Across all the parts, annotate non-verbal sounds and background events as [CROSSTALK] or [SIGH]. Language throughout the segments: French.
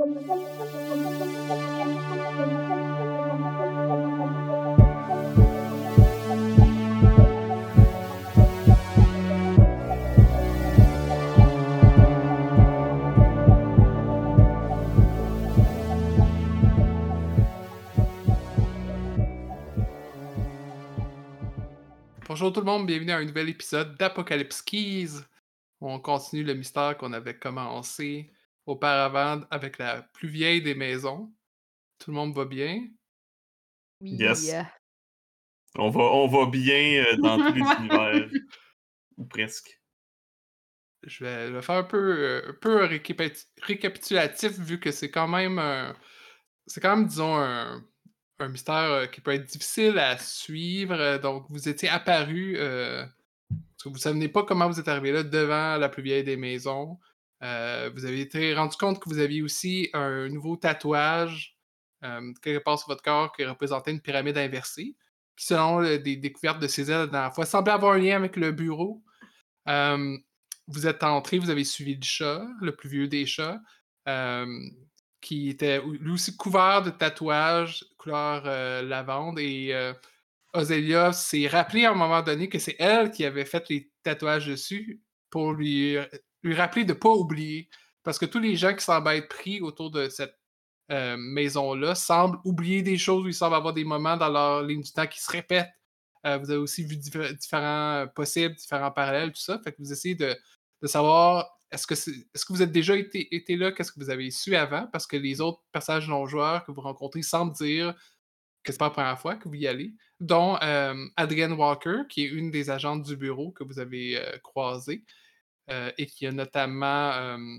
Bonjour tout le monde, bienvenue à un nouvel épisode d'Apocalypse Keys. On continue le mystère qu'on avait commencé auparavant avec la plus vieille des maisons. Tout le monde va bien? Oui. Yes. On va, on va bien euh, dans tous [LAUGHS] les univers. Ou presque. Je vais, je vais faire un peu, euh, un peu récapitulatif vu que c'est quand même un- c'est quand même disons un, un mystère euh, qui peut être difficile à suivre. Donc vous étiez apparu, euh, parce que vous ne savez pas comment vous êtes arrivé là devant la plus vieille des maisons. Euh, vous avez été rendu compte que vous aviez aussi un nouveau tatouage euh, quelque part sur votre corps qui représentait une pyramide inversée, qui selon le- des découvertes de César la dernière fois semblait avoir un lien avec le bureau. Euh, vous êtes entré, vous avez suivi le chat, le plus vieux des chats, euh, qui était lui aussi couvert de tatouages couleur euh, lavande. Et euh, Ozelia s'est rappelé à un moment donné que c'est elle qui avait fait les tatouages dessus pour lui, lui rappeler de ne pas oublier. Parce que tous les gens qui semblent être pris autour de cette euh, maison-là semblent oublier des choses, ou ils semblent avoir des moments dans leur ligne du temps qui se répètent. Euh, vous avez aussi vu diffé- différents euh, possibles, différents parallèles, tout ça. Fait que vous essayez de, de savoir est-ce que, c'est- est-ce que vous êtes déjà été, été là, qu'est-ce que vous avez su avant, parce que les autres personnages non-joueurs que vous rencontrez semblent dire que c'est pas la première fois que vous y allez, dont Adrienne Walker, qui est une des agentes du bureau que vous avez croisée, et qui a notamment euh,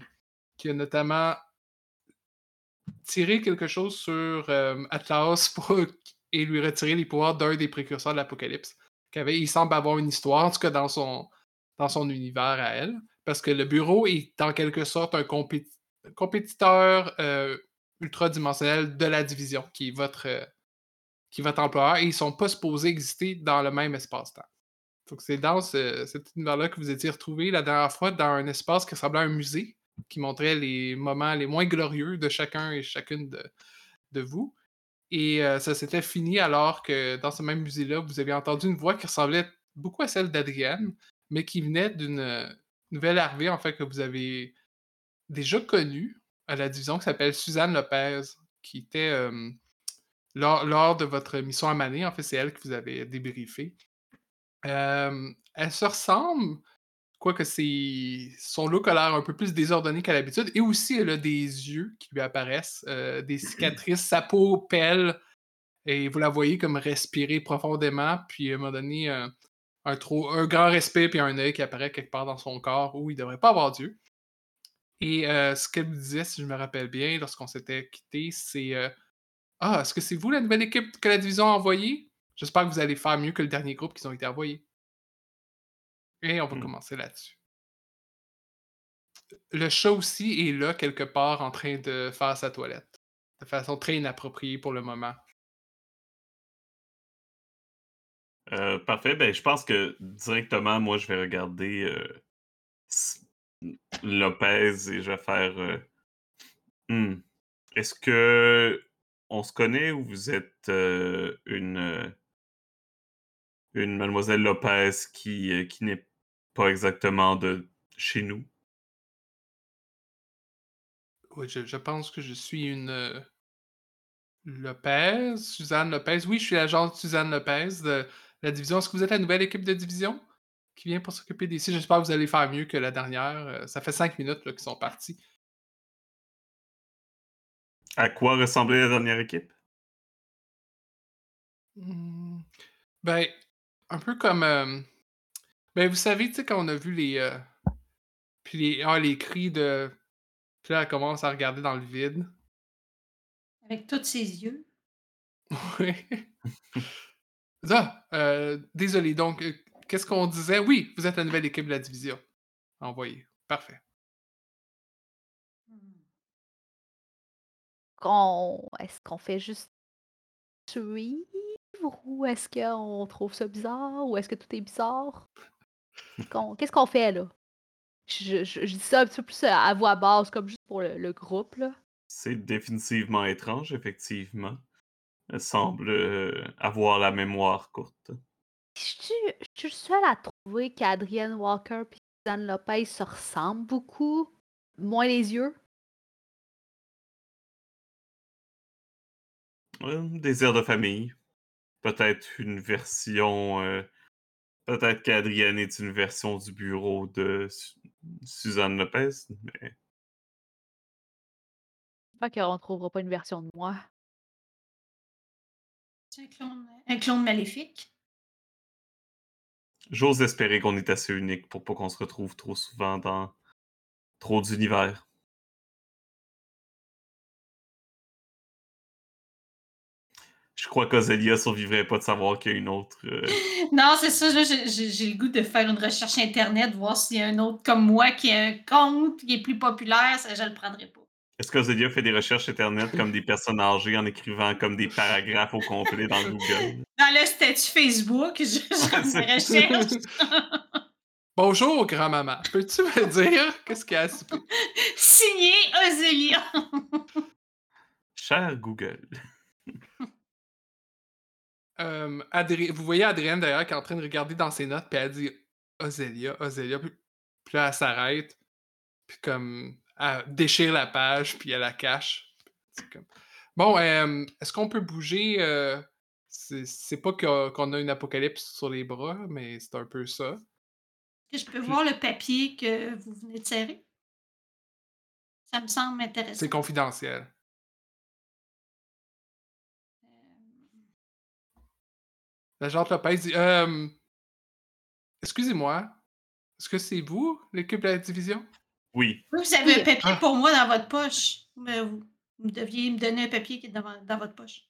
qui a notamment tiré quelque chose sur euh, Atlas [LAUGHS] et lui retirer les pouvoirs d'un des précurseurs de l'Apocalypse. Il semble avoir une histoire, en tout cas dans son, univers à elle, parce que le bureau est en quelque sorte un compé- compétiteur euh, ultradimensionnel de la division, qui est votre, euh, qui est votre employeur, et ils sont pas supposés exister dans le même espace-temps. Donc c'est dans ce- cet univers-là que vous étiez retrouvés la dernière fois dans un espace qui ressemblait à un musée, qui montrait les moments les moins glorieux de chacun et chacune de, vous. Et euh, ça s'était fini alors que dans ce même musée-là, vous avez entendu une voix qui ressemblait beaucoup à celle d'Adrienne, mais qui venait d'une euh, nouvelle arrivée, en fait, que vous avez déjà connue à la division, qui s'appelle Suzanne Lopez, qui était euh, lors, de votre mission à Mané, en fait, c'est elle qui vous avait débriefé. Euh, elle se ressemble, quoique c'est son look a l'air un peu plus désordonné qu'à l'habitude, et aussi elle a des yeux qui lui apparaissent, euh, des cicatrices, sa peau pèle, et vous la voyez comme respirer profondément, puis à un moment donné, euh, un, trop, un grand respect, puis un œil qui apparaît quelque part dans son corps où il devrait pas avoir d'yeux. Et euh, ce qu'elle me disait, si je me rappelle bien, lorsqu'on s'était quitté, c'est euh, Ah, est-ce que c'est vous la nouvelle équipe que la division a envoyée? J'espère que vous allez faire mieux que le dernier groupe qui ont été envoyés. Et on va Hmm. commencer là-dessus. Le chat aussi est là, quelque part, en train de faire sa toilette. De façon très inappropriée pour le moment. Euh, parfait. Ben, je pense que directement, moi, je vais regarder euh, Lopez et je vais faire. euh, Hmm. Est-ce que on se connaît ou vous êtes une une mademoiselle Lopez qui euh, qui n'est pas exactement de chez nous? Oui, je, je pense que je suis une euh, Lopez, Suzanne Lopez. Oui, je suis l'agent Suzanne Lopez de la division. Est-ce que vous êtes la nouvelle équipe de division qui vient pour s'occuper d'ici? J'espère que vous allez faire mieux que la dernière. Euh, Ça fait cinq minutes qu'ils sont partis. À quoi ressemblait la dernière équipe? Hmm. Ben, un peu comme. euh, Ben, vous savez, tu sais, quand on a vu les. euh, Puis les, ah, les cris de. Puis là, elle commence à regarder dans le vide. Avec tous ses yeux. Oui. Ah, euh, désolé. Donc, qu'est-ce qu'on disait? Oui, vous êtes la nouvelle équipe de la division. Envoyé. Parfait. qu'on est-ce qu'on fait juste suivre ou est-ce qu'on trouve ça bizarre? Ou est-ce que tout est bizarre? Qu'est-ce qu'on fait là? Je, je- je dis ça un petit peu plus à voix basse, comme juste pour le, le groupe là. C'est définitivement étrange, effectivement. Elle semble euh, avoir la mémoire courte. Je suis je suis seule à trouver qu'Adrienne Walker et Suzanne Lopez se ressemblent beaucoup? Moins les yeux? Euh, désir de famille. Peut-être une version. euh, Peut-être qu'Adrienne est une version du bureau de Su- Suzanne Lopez, mais J'espère qu'on ne trouvera pas une version de moi. C'est un clone, un clone maléfique. j'ose espérer qu'on est assez unique pour pas qu'on se retrouve trop souvent dans trop d'univers. Je crois qu'Ozelia survivrait pas de savoir qu'il y a une autre. euh, [LAUGHS] Non, c'est ça. J'ai le goût de faire une recherche Internet, voir s'il y a un autre comme moi qui a un compte qui est plus populaire. Ça, je le prendrai pas. Est-ce qu'Ozelia fait des recherches internet comme des personnes âgées en écrivant comme des paragraphes au complet dans Google? [LAUGHS] Dans le statut Facebook, je, je fais des recherches. [LAUGHS] Bonjour, grand-maman. Peux-tu me dire qu'est-ce qu'il y a à souper? Signé Ozelia. Cher Google. Euh, Vous voyez Adrienne d'ailleurs qui est en train de regarder dans ses notes, puis elle dit Ozelia, Ozelia. Puis, puis là, elle s'arrête, puis comme elle déchire la page, puis elle la cache. Comme- Bon, euh, est-ce qu'on peut bouger euh, C'est pas qu'on a une apocalypse sur les bras, mais c'est un peu ça. Est-ce que je peux voir le papier que vous venez de serrer? Ça me semble intéressant. C'est confidentiel. L'agent Lopez dit Euh, Excusez-moi, est-ce que c'est vous, l'équipe de la division? Oui, Vous avez Oui. un papier Ah. pour moi dans votre poche. Mais vous, vous deviez me donner un papier qui est dans, dans votre poche.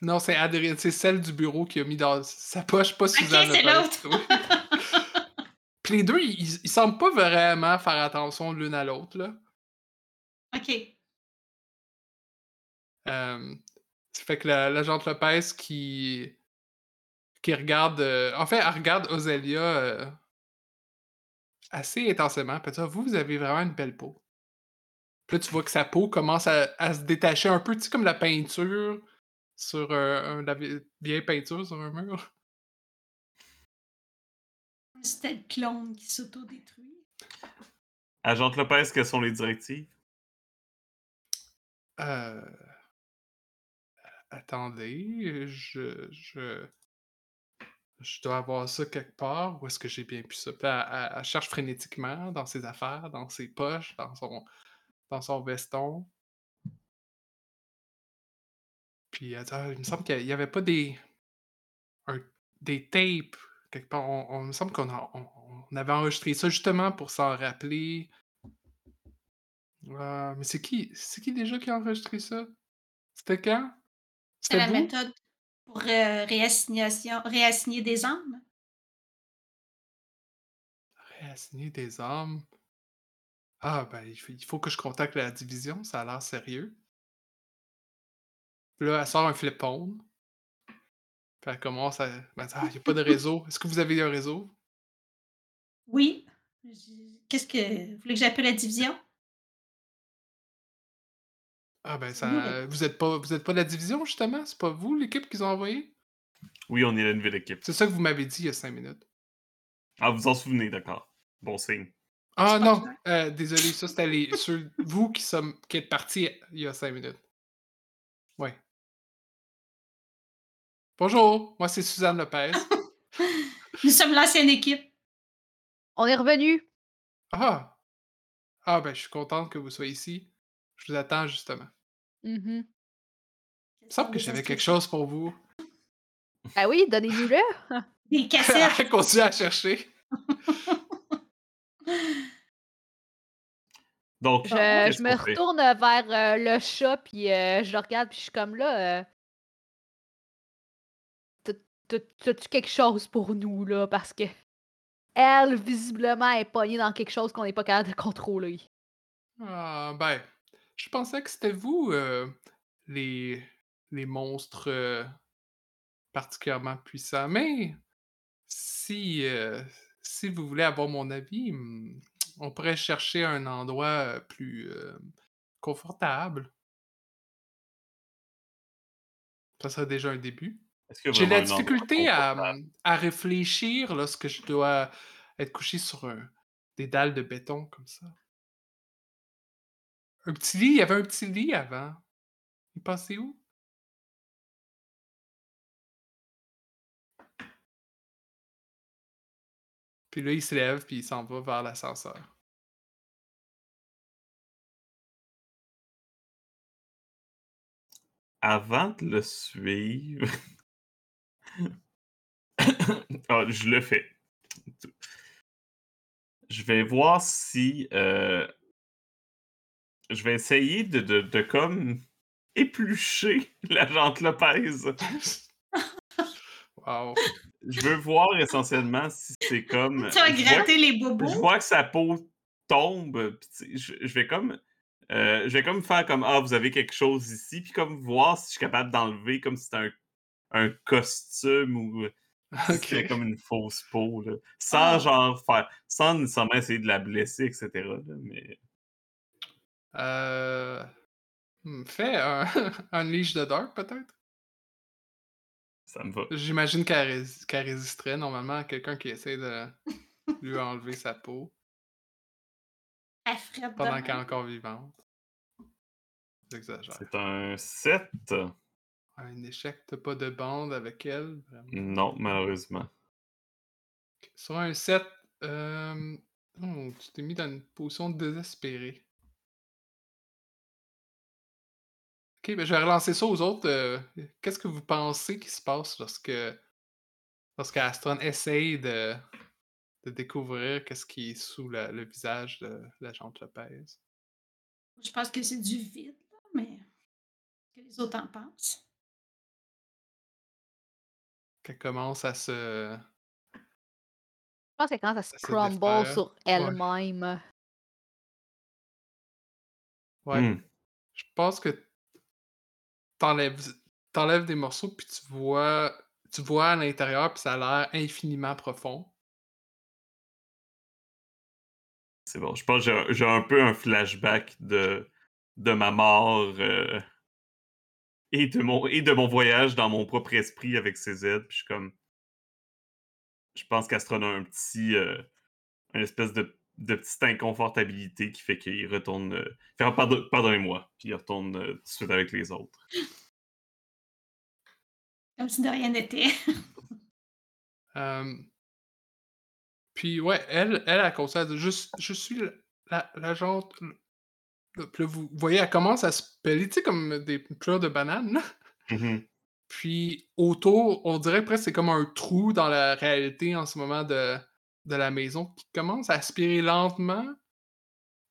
Non, c'est Adrienne, c'est celle du bureau qui a mis dans sa poche, pas Suzanne. c'est Lopez. l'autre. [LAUGHS] Puis les deux, ils, ils semblent pas vraiment faire attention l'une à l'autre, là. OK. Euh, fait que la- l'agente Lopez qui, qui regarde. euh, en fait, elle regarde Ozelia euh, assez intensément. Puis Ah, vous, vous avez vraiment une belle peau. Puis là, tu vois que sa peau commence à, à se détacher un peu, tu sais, comme la peinture sur euh, un- la vie- vieille peinture sur un mur. C'était le clone qui s'auto-détruit. Agente Lopez, quelles sont les directives? Euh, Attendez, je, je. Je dois avoir ça quelque part. Où est-ce que j'ai bien pu ça? Puis elle, cherche frénétiquement dans ses affaires, dans ses poches, dans son, dans son veston. Puis elle dit, Ah, il me semble qu'il n'y avait pas des. des tapes quelque part. On, il me semble qu'on on avait enregistré ça justement pour s'en rappeler. Ah, mais c'est qui, c'est qui déjà qui a enregistré ça? C'était quand? C'est la méthode pour euh, réassignation, réassigner des âmes? Réassigner des armes. Ah, ben, il faut, que je contacte la division, ça a l'air sérieux. Puis là, elle sort un flip phone. Puis elle commence à. ben, ah, il n'y a pas de [LAUGHS] réseau. Est-ce que vous avez un réseau? Oui. Qu'est-ce que. Vous voulez que j'appelle la division? Ah, ben, ça. Vous êtes pas, vous êtes pas de la division, justement? C'est pas vous, l'équipe qu'ils ont envoyé? Oui, on est la nouvelle équipe. C'est ça que vous m'avez dit il y a cinq minutes. Ah, vous en souvenez, d'accord. Bon signe. Ah, non! euh, désolé, ça, c'était les, ceux, [LAUGHS] vous qui, sommes, qui êtes partis il y a cinq minutes. Ouais. Bonjour, moi c'est Suzanne Lopez. [LAUGHS] Nous sommes l'ancienne équipe. On est revenu. Ah! Ah, ben, je suis contente que vous soyez ici. Je vous attends, justement. Il me semble que j'avais quelque chose pour vous. Ben [LAUGHS] oui, donnez-nous-le. [LAUGHS] Des cassettes. Elle [LAUGHS] continue à chercher. Donc, Je, je me retourne vers euh, le chat, puis euh, je le regarde, puis je suis comme là. euh, t'as- t'as- T'as-tu quelque chose pour nous, là? Parce que elle, visiblement, est pognée dans quelque chose qu'on n'est pas capable de contrôler. Ah, ben, je pensais que c'était vous, euh, les, les monstres euh, particulièrement puissants. Mais si, euh, si vous voulez avoir mon avis, hmm, on pourrait chercher un endroit plus, confortable. Ça serait déjà un début. J'ai la difficulté à, mmh, à réfléchir lorsque je dois être couché sur un- des dalles de béton comme ça. Un petit lit, il y avait un petit lit avant. Il passé où? Puis là, il se lève, puis il s'en va vers l'ascenseur. Avant de le suivre. [COUGHS] Ah, je le fais. Je vais voir si. euh, Je vais essayer de, de, de comme éplucher [LAUGHS] la jante Lopez. Wow. Je veux voir essentiellement si c'est comme. Tu vas je vois gratter les Je bobos. vois que sa peau tombe, je, je vais comme. euh, je vais comme faire comme Ah, vous avez quelque chose ici, puis comme voir si je suis capable d'enlever comme si c'était un, un costume ou si Ok. c'était comme une fausse peau, là. Sans Ah. genre faire. Sans nécessairement essayer de la blesser, etc. là, mais. Euh... hmm, Fais un, [LAUGHS] un Leash de Dark, peut-être? Ça me va. J'imagine qu'elle rés- qu'elle résisterait normalement à quelqu'un qui essaie de lui [LAUGHS] enlever sa peau Elle pendant qu'elle est encore vivante. J'exagère. C'est un 7. Un échec, t'as pas de bande avec elle, vraiment. Non, malheureusement. Sur un 7, euh... oh, tu t'es mis dans une position désespérée. Ok, ben je vais relancer ça aux autres. euh, Qu'est-ce que vous pensez qui se passe lorsque lorsque Astron essaye de, de découvrir qu'est-ce qui est sous la- le visage de l'agent Lopez? Je pense que c'est du vide, là, mais que les autres en pensent. Qu'elle commence à se. Je pense qu'elle commence à se crumble sur elle-même. Ouais. Hmm. Je pense que t'enlèves t'enlèves des morceaux puis tu vois tu vois à l'intérieur puis ça a l'air infiniment profond. C'est bon. Je pense que j'ai- un peu un flashback de, de ma mort euh, et, de mon, et de mon voyage dans mon propre esprit avec CZ. Puis je suis comme. Je pense qu'Astron a un petit. euh, espèce de, de petite inconfortabilité qui fait qu'il retourne. euh, pardon- Pardonnez-moi. Puis il retourne euh, tout de suite avec les autres. Comme si de rien n'était. [LAUGHS] Euh, Puis ouais, elle, elle, elle conseille de juste je suis la, le- là, vous voyez, elle commence à se peler, tu sais, comme des pleurs de bananes. là. Mhm. Puis autour, on dirait presque c'est comme un trou dans la réalité en ce moment de, de la maison qui commence à aspirer lentement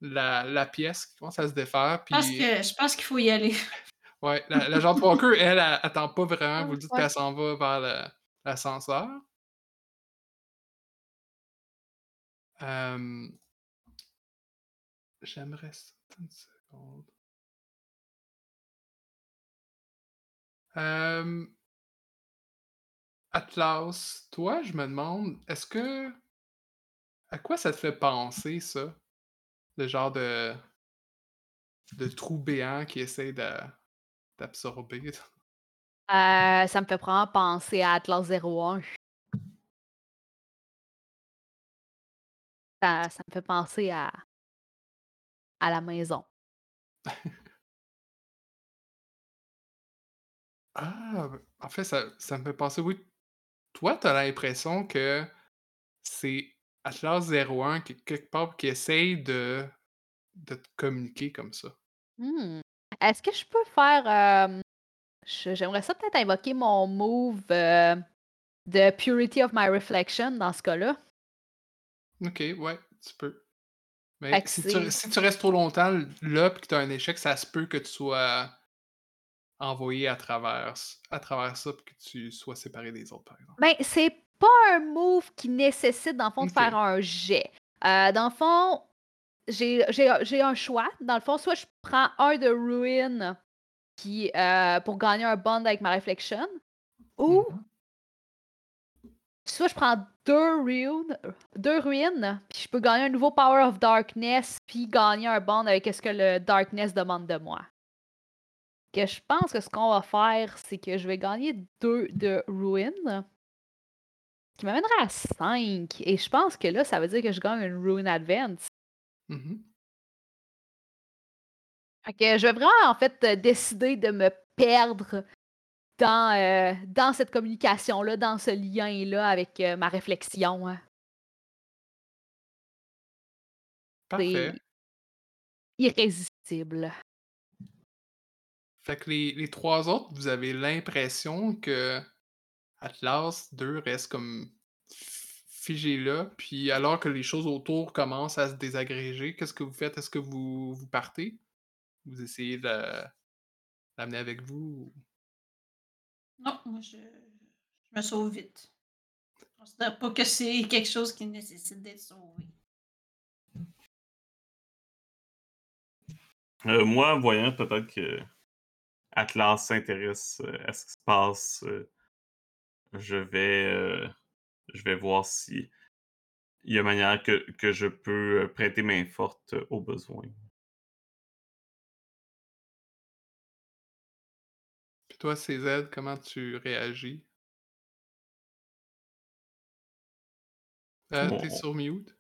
la, la pièce, qui commence à se défaire. Je pense Puis que- je pense qu'il faut y aller. [LAUGHS] ouais, la, la gente Walker, elle, elle, attend pas vraiment. Vous Ouais, dites ouais. qu'elle s'en va vers le- l'ascenseur. Euh, J'aimerais ça. Une seconde. Euh, Atlas, toi, je me demande, est-ce que. À quoi ça te fait penser, ça? Le genre de. de trou béant qui essaie d'absorber. [LAUGHS] Euh, ça me fait vraiment penser à Atlas 01. Ça, ça me fait penser à, à la maison. Ah, ben, en fait, ça, ça me fait penser, oui. Toi, t'as l'impression que c'est Atlas 01 qui, quelque part, qui essaye de, de te communiquer comme ça. Hmm. Est-ce que je peux faire. euh, J'aimerais ça peut-être invoquer mon move euh, de Purity of My Reflection dans ce cas-là. Ok, ouais, tu peux. Mais tu, si tu restes trop longtemps là et que tu as un échec, ça se peut que tu sois envoyé à travers, à travers ça et que tu sois séparé des autres, par exemple. Ben, c'est pas un move qui nécessite, dans le fond, de faire un jet. Euh, dans le fond, j'ai un choix. Dans le fond, soit je prends un de Ruin qui, euh, pour gagner un bond avec ma Reflection, ou Mhm. soit je prends deux ruines, deux ruines, puis je peux gagner un nouveau Power of Darkness, puis gagner un bond avec ce que le Darkness demande de moi. Que je pense que ce qu'on va faire, c'est que je vais gagner deux de ruines, qui m'amènera à 5. Et je pense que là, ça veut dire que je gagne une Rune Advance. Mhm. Fait que je vais vraiment, en fait, euh, décider de me perdre dans, euh, dans cette communication-là, dans ce lien-là avec euh, ma réflexion. hein. Parfait. Irrésistible. Fait que les, les trois autres, vous avez l'impression que Atlas 2 reste comme figé là, puis alors que les choses autour commencent à se désagréger, qu'est-ce que vous faites? Est-ce que vous, vous partez? Vous essayez de l'amener avec vous? Non, moi, je, je me sauve vite. Je considère pas que c'est quelque chose qui nécessite d'être sauvé. Euh, moi, voyant peut-être que Atlas s'intéresse euh, à ce qui se passe, euh, je vais euh, je vais voir si il y a manière que, que je peux euh, prêter main forte euh, au besoin. Puis toi, CZ, comment tu réagis? Euh, T'es sur mute?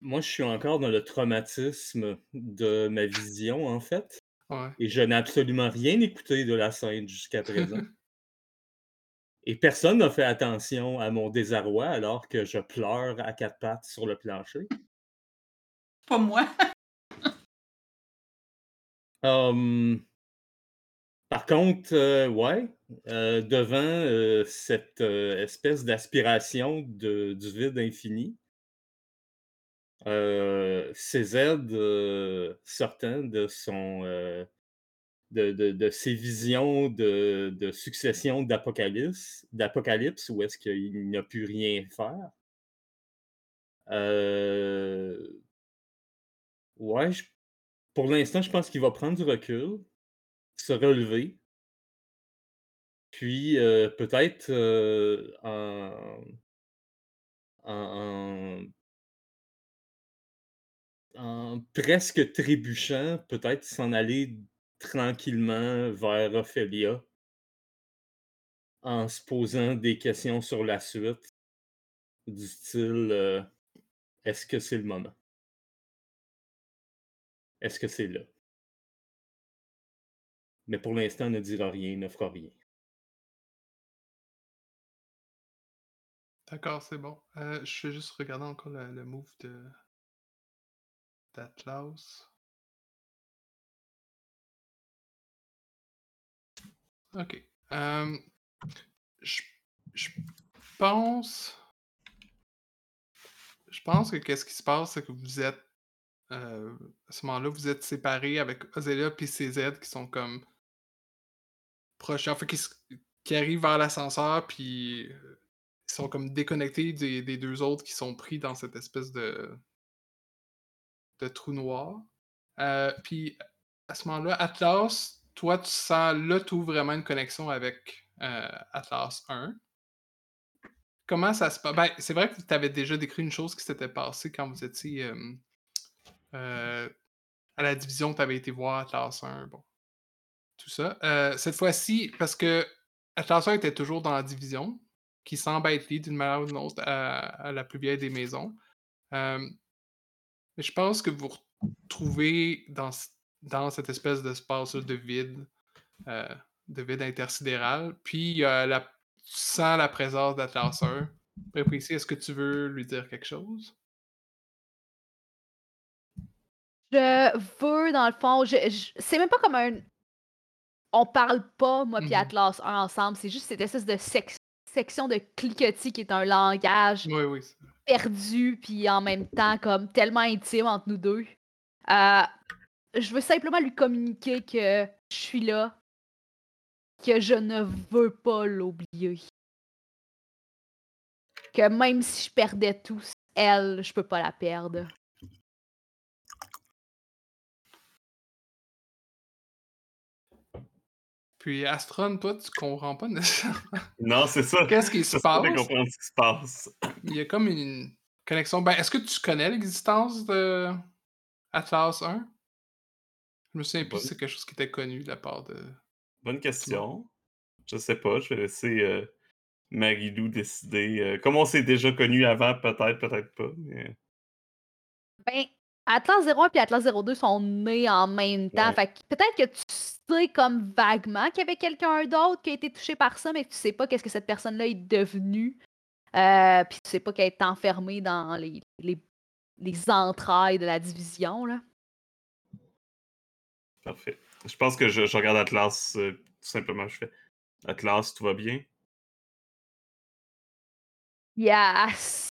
Moi, je suis encore dans le traumatisme de ma vision, en fait. Ouais. Et je n'ai absolument rien écouté de la scène jusqu'à présent. [LAUGHS] Et personne n'a fait attention à mon désarroi alors que je pleure à quatre pattes sur le plancher. Pas moi. Hum, par contre, euh, ouais, euh, devant euh, cette espèce d'aspiration du vide infini, CZ sortant de son de, de- ses visions de, succession d'apocalypse, d'apocalypse où est-ce qu'il n'a pu rien faire? Euh, ouais, pour l'instant, je pense qu'il va prendre du recul, se relever, puis euh, peut-être euh, en, en- en presque trébuchant, peut-être s'en aller tranquillement vers Ophélia en se posant des questions sur la suite, du style euh, est-ce que c'est le moment? Est-ce que c'est là? Mais pour l'instant, ne dira rien, ne fera rien. D'accord, c'est bon. Euh, je vais juste regarder encore le, le move de d'Atlas. Ok. Euh, je, je pense. Je pense que qu'est-ce qui se passe, c'est que vous êtes. euh, à ce moment-là, vous êtes séparés avec Ozelia et CZ qui sont comme proches. En fait, qui, qui arrivent vers l'ascenseur, puis euh, ils sont comme déconnectés des, des deux autres qui sont pris dans cette espèce de, de trou noir. Puis à ce moment-là, Atlas, toi, tu sens là, tu vraiment une connexion avec euh, Atlas 1. Comment ça se passe? Ben, c'est vrai que tu avais déjà décrit une chose qui s'était passée quand vous étiez euh, euh, à la division, tu avais été voir Atlas 1. Bon. Tout ça. Cette fois-ci, parce que Atlas 1 était toujours dans la division, qui semble être lié d'une manière ou d'une autre à, la plus vieille des maisons. Mais je pense que vous retrouvez dans, dans cette espèce d'espace de vide, euh, de vide intersidéral. Puis la, tu sens la présence d'Atlas 1. Très précis, est-ce que tu veux lui dire quelque chose? Je veux, dans le fond, je, je- c'est même pas comme un. On parle pas, moi, puis Mhm. Atlas 1 ensemble. C'est juste cette espèce de sec- section de cliquetis qui est un langage Oui, oui. c'est- perdu, puis en même temps, comme tellement intime entre nous deux. Euh, je veux simplement lui communiquer que je suis là, que je ne veux pas l'oublier. Que même si je perdais tout, elle, je peux pas la perdre. Puis Astron, toi, tu comprends pas nécessairement. Non, c'est ça. Qu'est-ce qui se passe? comprendre ce qui se passe. Il y a comme une connexion. Ben, est-ce que tu connais l'existence de Atlas 1? Je me souviens plus si c'est quelque chose qui était connu de la part de bonne question. Je sais pas. Je vais laisser euh, Marilou décider. Euh, comme on s'est déjà connu avant, peut-être, peut-être pas. mais- Ben, Atlas 01 et Atlas 02 sont nés en même temps. Ouais. Fait que peut-être que tu sais comme vaguement qu'il y avait quelqu'un d'autre qui a été touché par ça, mais que tu sais pas qu'est-ce que cette personne-là est devenue. Euh, puis tu sais pas qu'elle est enfermée dans les, les, les entrailles de la division, là. Parfait. Je pense que je, je regarde Atlas, euh, tout simplement. Je fais Atlas, tout va bien? Puis à, ce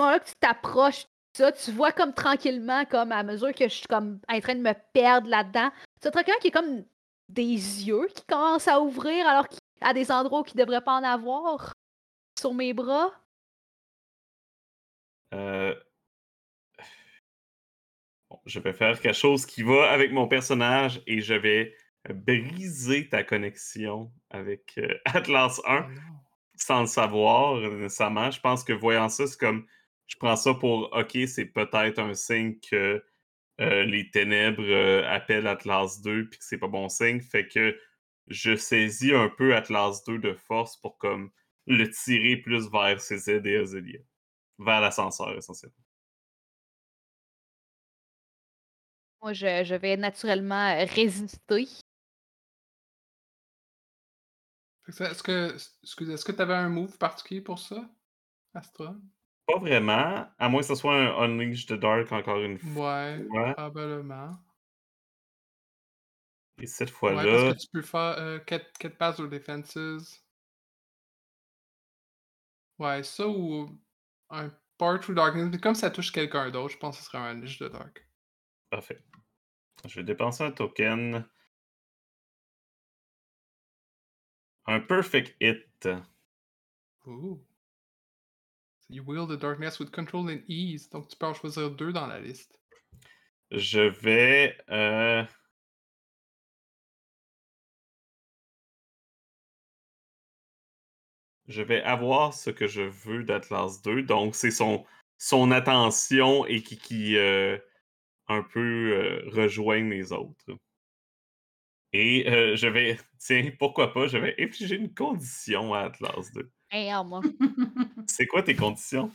moment-là que tu t'approches de ça, tu vois comme tranquillement, comme à mesure que je suis comme en train de me perdre là-dedans, tu as tranquillement qui est comme des yeux qui commencent à ouvrir alors qu'il à des endroits où il ne devrait pas en avoir sur mes bras. Euh, je vais faire quelque chose qui va avec mon personnage et je vais briser ta connexion avec euh, Atlas 1 Oh non. sans le savoir nécessairement. Je pense que voyant ça, c'est comme je prends ça pour OK, c'est peut-être un signe que euh, les ténèbres euh, appellent Atlas 2 puis que c'est pas bon signe. Fait que je saisis un peu Atlas 2 de force pour comme le tirer plus vers ses aides et Azelia. Vers l'ascenseur, essentiellement. Moi, je, je vais naturellement euh, résister. Est-ce que est-ce que tu avais un move particulier pour ça, Astra? Pas vraiment, à moins que ce soit un Unleash the Dark encore une Ouais, fois. probablement. Et cette Ouais, parce fois-là, que tu peux faire euh, 4, 4 passes aux defenses. Ouais, ça ou un Part through Darkness. Mais comme ça touche quelqu'un d'autre, je pense que ce serait un Unleash de Dark. parfait. Je vais dépenser un token. Un Perfect Hit. Ooh. You wield the darkness with control and ease. Donc tu peux en choisir deux dans la liste. Je vais. euh, Je vais avoir ce que je veux d'Atlas 2. Donc, c'est son, son attention et qui, qui euh, un peu euh, rejoignent les autres. Et euh, je vais. [LAUGHS] Tiens, pourquoi pas, je vais infliger une condition à Atlas 2. Hey, moi. [LAUGHS] C'est quoi tes conditions?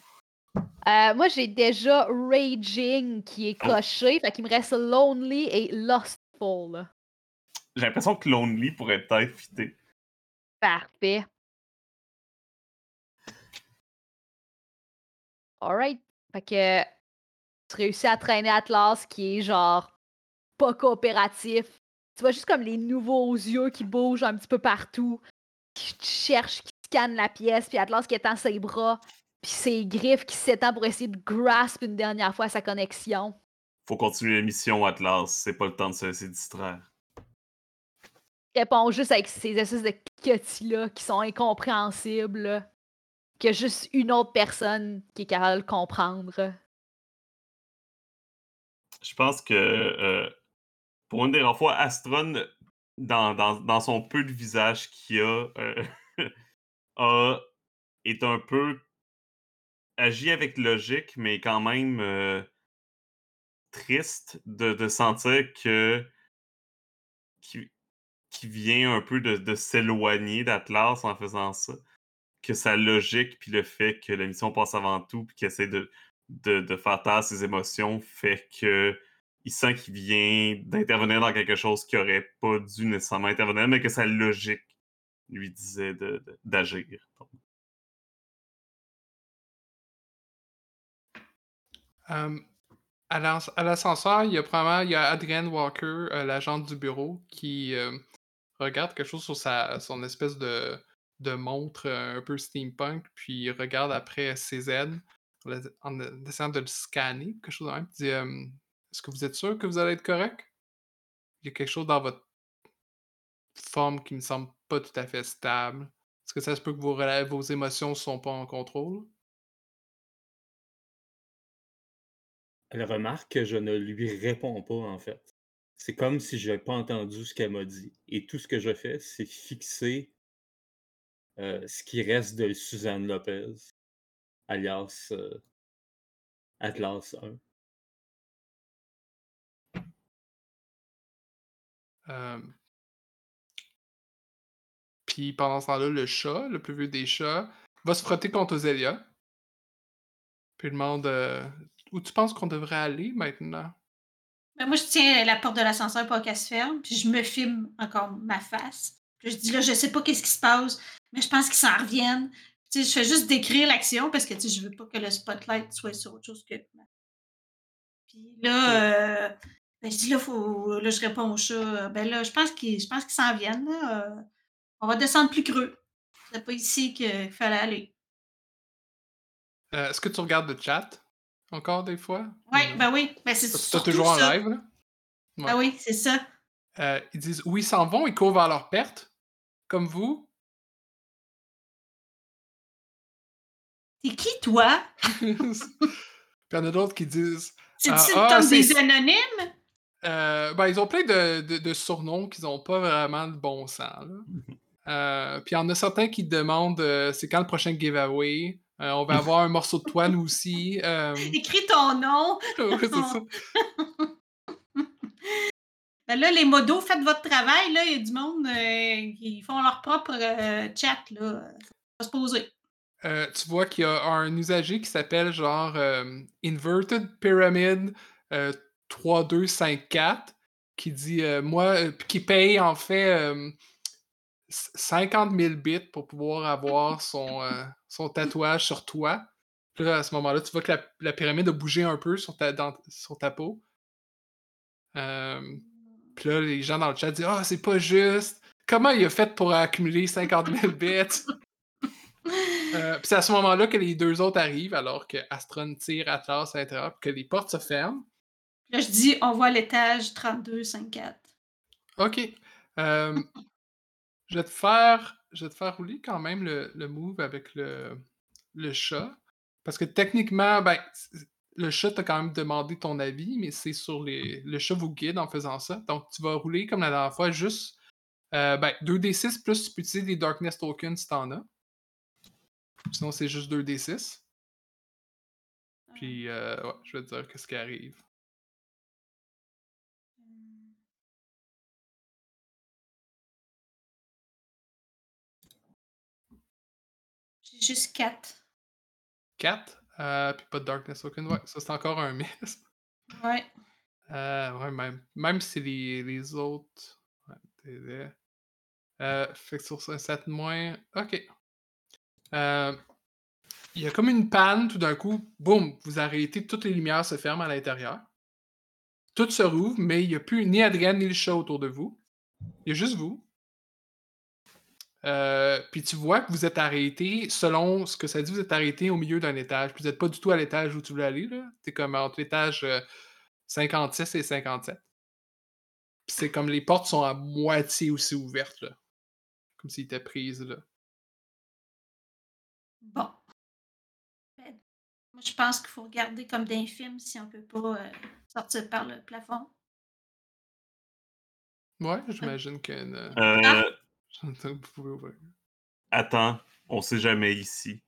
Euh, moi, j'ai déjà Raging qui est Oh. coché, fait qu'il me reste Lonely et Lustful. là. J'ai l'impression que Lonely pourrait peut-être fitter. Parfait. Alright. Fait que tu réussis à traîner Atlas qui est genre pas coopératif. Tu vois juste comme les nouveaux yeux qui bougent un petit peu partout, qui cherchent, qui scannent la pièce, puis Atlas qui étend ses bras, puis ses griffes qui s'étendent pour essayer de grasp une dernière fois sa connexion. Faut continuer la mission, Atlas. C'est pas le temps de se laisser distraire. Il répond juste avec ces espèces de cliquetis-là qui sont incompréhensibles. là, Que juste une autre personne qui est capable de comprendre. Je pense que euh, pour une des rares fois, Astron, dans, dans, dans son peu de visage qu'il a, euh, [LAUGHS] a- est un peu agit avec logique, mais quand même euh, triste de, de sentir que qui, qui vient un peu de, de s'éloigner d'Atlas en faisant ça. Que sa logique, puis le fait que la mission passe avant tout, puis qu'il essaie de, de, de taire ses émotions, fait que il sent qu'il vient d'intervenir dans quelque chose qui aurait pas dû nécessairement intervenir, mais que sa logique lui disait de- de- d'agir. Euh, à l'as- à l'ascenseur, il y a probablement il y a Adrienne Walker, euh, l'agente du bureau, qui regarde quelque chose sur sa, son espèce de, de montre euh, un peu steampunk, puis regarde après CZ en essayant de le scanner, quelque chose de même. Il dit Est-ce que vous êtes sûr que vous allez être correct? Il y a quelque chose dans votre forme qui me semble pas tout à fait stable. Est-ce que ça se peut que vos, rela- vos émotions sont pas en contrôle? Elle remarque que je ne lui réponds pas, en fait. C'est comme si je n'avais pas entendu ce qu'elle m'a dit. Et tout ce que je fais, c'est fixer ce qui reste de Suzanne Lopez, alias euh, Atlas 1. Euh, Puis pendant ce temps-là, le chat, le plus vieux des chats, va se frotter contre Zélia. Puis il demande euh, où tu penses qu'on devrait aller maintenant? Ben, moi, je tiens la porte de l'ascenseur pour qu'elle se ferme, puis je me filme encore ma face. Puis je dis là, je sais pas qu'est-ce qui se passe, mais je pense qu'ils s'en reviennent. Je fais juste décrire l'action parce que je veux pas que le spotlight soit sur autre chose que. Puis là, euh, ben, je dis là, faut, là, je réponds au chat. Ben là, je pense qu'ils, s'en viennent. Là. Euh, on va descendre plus creux. C'est pas ici qu'il fallait aller. Euh, Est-ce que tu regardes le chat encore des fois? Oui, Ou ben oui. Ben, c'est toujours en ça. live, là? Ah oui, c'est ça. Ils disent où ils s'en vont, ils courent vers leur perte, comme vous. T'es qui, toi? [LAUGHS] Puis il y en a d'autres qui disent C'est-tu Ah, ah, comme c'est- des anonymes? euh, ben, ils ont plein de, de- de surnoms qui n'ont pas vraiment de bon sens. [LAUGHS] Euh, puis il y en a certains qui demandent euh, c'est quand le prochain giveaway? Euh, on va [LAUGHS] avoir un morceau de toi, nous aussi. Euh, Écris ton nom. ouais, c'est ça. Ben là, les modos, faites votre travail. Là, il y a du monde euh, qui font leur propre euh, chat. Là. Faut se poser. Euh, tu vois qu'il y a un usager qui s'appelle genre euh, Inverted Pyramid euh, 3254 qui dit euh, moi euh, qui paye en fait euh, c- 50 000 bits pour pouvoir avoir son, euh, son tatouage sur toi. Puis là, à ce moment-là, tu vois que la, pyramide a bougé un peu sur ta, sur ta peau. Euh, puis là, les gens dans le chat disent Ah, c'est pas juste. Comment il a fait pour accumuler 50 000 bits? [LAUGHS] euh, puis c'est à ce moment-là que les deux autres arrivent, alors que Astron tire Atlas l'intérieur, puis que les portes se ferment. Là, je dis, on voit l'étage 3254. Ok. Euh, je vais te faire. Je vais te faire rouler quand même le, le move avec le, le chat. Parce que techniquement, ben, le chat t'a quand même demandé ton avis, mais c'est sur les. Le chat vous guide en faisant ça. Donc tu vas rouler comme la dernière fois, juste euh, ben, 2d6 plus tu peux utiliser des Darkness Tokens si t'en as. Sinon, c'est juste 2d6. Puis, euh, ouais, je vais te dire qu'est-ce qui arrive. J'ai juste 4. 4, euh, puis pas de Darkness Token. Ouais, ça c'est encore un miss. Ouais. Euh, ouais, même, même si les, les autres. Ouais, t'es- euh, fait que sur un 7 moins. Ok. Euh, Il y a comme une panne tout d'un coup. Boum, vous arrêtez, toutes les lumières se ferment à l'intérieur. Tout se rouvre, mais il n'y a plus ni Adrien ni le chat autour de vous. Il y a juste vous. Euh, puis tu vois que vous êtes arrêté, selon ce que ça dit, vous êtes arrêté au milieu d'un étage. Puis vous n'êtes pas du tout à l'étage où tu voulais aller. là. T'es comme entre l'étage euh, 56 et 57. Puis c'est comme les portes sont à moitié aussi ouvertes. Là. Comme s'ils étaient prises. Là. Bon. Ben, moi, je pense qu'il faut regarder comme d'un film si on peut pas euh, sortir par le plafond. Ouais, j'imagine que. euh, Euh, vous pouvez ouvrir. attends, on sait jamais ici.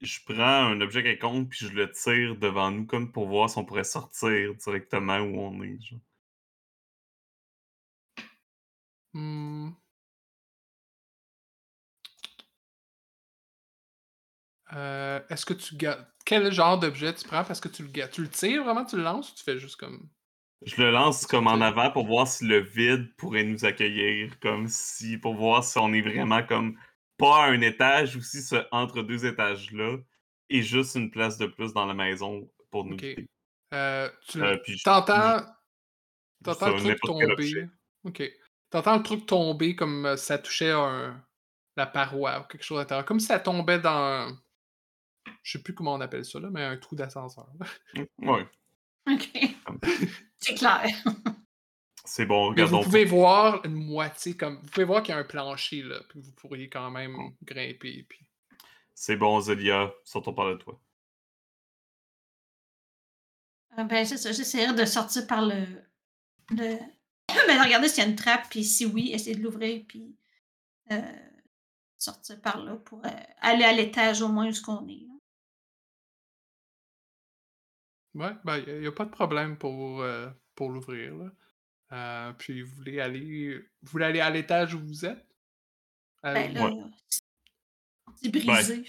Je prends un objet quelconque puis je le tire devant nous comme pour voir si on pourrait sortir directement où on est. genre. Hmm. Euh, Est-ce que tu gardes. Quel genre d'objet tu prends? Parce que tu le gardes Tu le tires vraiment, tu le lances ou tu fais juste comme. Je le lance comme en avant pour voir si le vide pourrait nous accueillir, comme si pour voir si on est vraiment comme pas à un étage ou si ce entre deux étages là et juste une place de plus dans la maison pour nous. Euh, tu Euh, T'entends. le truc tomber. Ok. T'entends le truc tomber comme euh, ça touchait un... la paroi ou quelque chose à l'intérieur. Comme si ça tombait dans. Je sais plus comment on appelle ça, là, mais un trou d'ascenseur. Ouais, OK. [LAUGHS] C'est clair. c'est bon, Mais vous regardons. pouvez voir une moitié comme. Vous pouvez voir qu'il y a un plancher là, puis vous pourriez quand même grimper. Puis... C'est bon, Zelia, sortons par le toit. Ah, ben, c'est ça. J'essaierai de sortir par le, de... ben, [COUGHS] regarder s'il y a une trappe, puis si oui, essayer de l'ouvrir, puis euh, sortir par là pour euh, aller à l'étage au moins où ce qu'on est. Ouais, ben, il n'y a, pas de problème pour, euh, pour l'ouvrir. là. Euh, puis vous voulez aller. Vous voulez aller à l'étage où vous êtes? Euh, Ben là, Ouais. c'est brisé,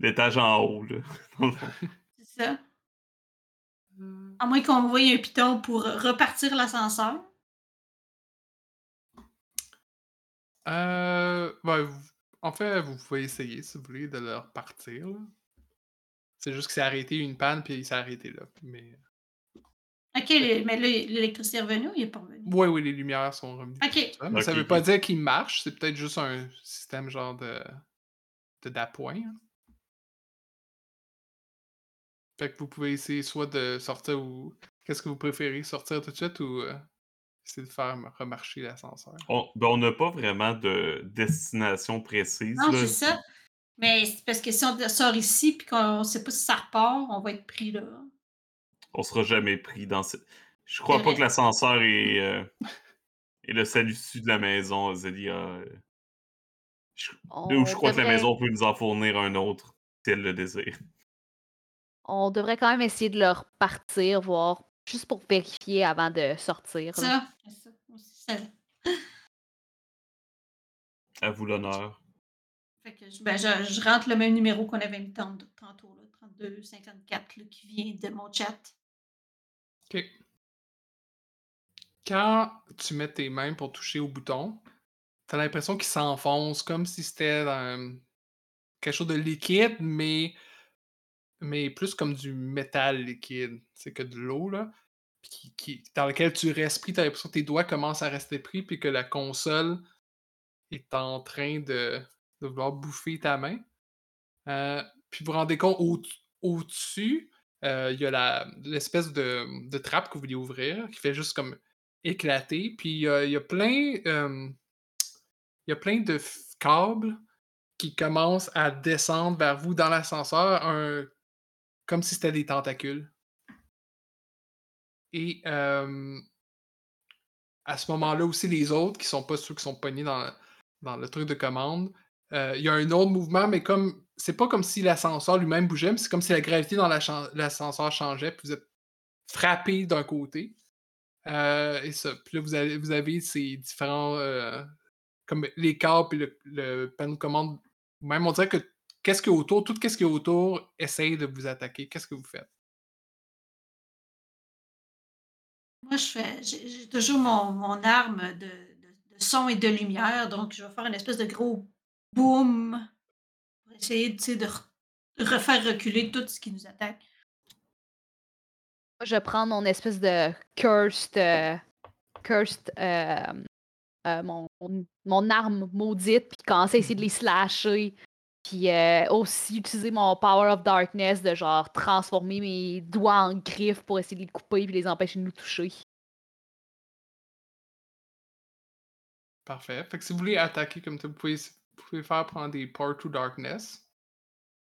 L'étage en haut, là. [LAUGHS] c'est ça. euh, À moins qu'on voie un piton pour repartir l'ascenseur. Euh, ben, vous- en fait, vous pouvez essayer si vous voulez de le repartir. là. C'est juste que c'est arrêté une panne puis il s'est arrêté là. Mais Ok, le- mais là, l'électricité est revenue ou il est pas revenu? oui, oui, les lumières sont revenues. Ok. ça, mais ça Ok, veut pas dire qu'il marche. C'est peut-être juste un système genre de de d'appoint. hein. Fait que vous pouvez essayer soit de sortir ou qu'est-ce que vous préférez, sortir tout de suite ou euh, essayer de faire remarcher l'ascenseur? On ben, on n'a pas vraiment de destination précise. Non, là. c'est ça. Mais c'est parce que si on sort ici puis qu'on sait pas si ça repart, on va être pris là. On sera jamais pris dans ce. Je crois pas que l'ascenseur est, euh, est le salut de la maison, Zélia. Je... Ou je crois que la maison peut nous en fournir un autre, si elle le désire. On devrait quand même essayer de le repartir, voir, juste pour vérifier avant de sortir. Ça, c'est ça. aussi, ça. À vous l'honneur. Je, ben, je, rentre le même numéro qu'on avait mis tant- tantôt, là, 32 54, là, qui vient de mon chat. OK. Quand tu mets tes mains pour toucher au bouton, t'as l'impression qu'il s'enfonce comme si c'était quelque chose de liquide, mais, mais plus comme du métal liquide. C'est que de l'eau, là. Qui, dans lequel tu respires, t'as l'impression que tes doigts commencent à rester pris, puis que la console est en train de, de vouloir bouffer ta main. Euh, puis vous vous rendez compte, au- au-dessus, euh, il y a l'espèce de, de trappe que vous voulez ouvrir, qui fait juste comme éclater. Puis il y a, il y a plein, euh, il y a plein de câbles qui commencent à descendre vers vous dans l'ascenseur, comme si c'était des tentacules. Et euh, à ce moment-là aussi, les autres, qui sont pas ceux qui sont pognés dans, dans le truc de commande, euh, il y a un autre mouvement, mais comme c'est pas comme si l'ascenseur lui-même bougeait, mais c'est comme si la gravité dans l'ascenseur changeait, puis vous êtes frappé d'un côté. Euh, et ça. Puis là, vous avez, vous avez ces différents. euh, comme les câbles et le, panneau de commande. Même on dirait que qu'est-ce qu'il y a autour, tout ce qu'il y a autour essaye de vous attaquer. Qu'est-ce que vous faites? Moi, je fais, j'ai j'ai toujours mon, mon arme de, de- de son et de lumière, donc je vais faire une espèce de gros boom pour essayer tu sais, de re- refaire reculer tout ce qui nous attaque. Moi, je prends mon espèce de cursed. euh, cursed. euh, euh, mon, mon- mon arme maudite, puis commencer à essayer de les slasher. Puis euh, aussi utiliser mon Power of Darkness de genre transformer mes doigts en griffes pour essayer de les couper puis les empêcher de nous toucher. Parfait. Fait que si vous voulez attaquer comme ça, vous pouvez, pouvez faire prendre des Power to Darkness.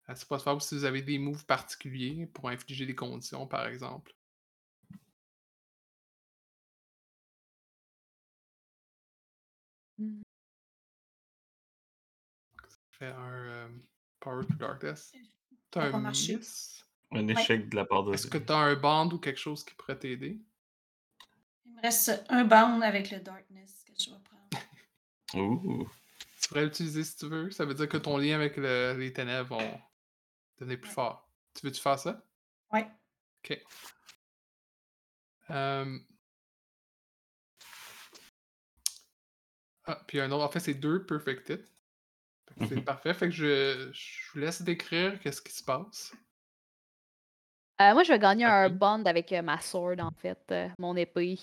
Euh, C'est pas faire si vous avez des moves particuliers pour infliger des conditions, par exemple. Mm. Fait un euh, Power to Darkness. Ça T'as un miss? Un échec de la part de Est-ce que t'as un band ou quelque chose qui pourrait t'aider? Il me reste un bound avec le darkness que je vais prendre. [LAUGHS] Ouh. Tu pourrais l'utiliser si tu veux. Ça veut dire que ton lien avec le- les ténèbres vont devenir plus fort. Tu veux-tu faire ça? Ouais. Ok. Euh, Ah, puis un autre. En fait, c'est deux Perfect Hit. Fait que C'est Mhm. parfait. Fait que je, je vous laisse décrire qu'est-ce qui se passe. Euh, moi, je vais gagner un bond avec euh, ma sword, en fait, euh, mon épée.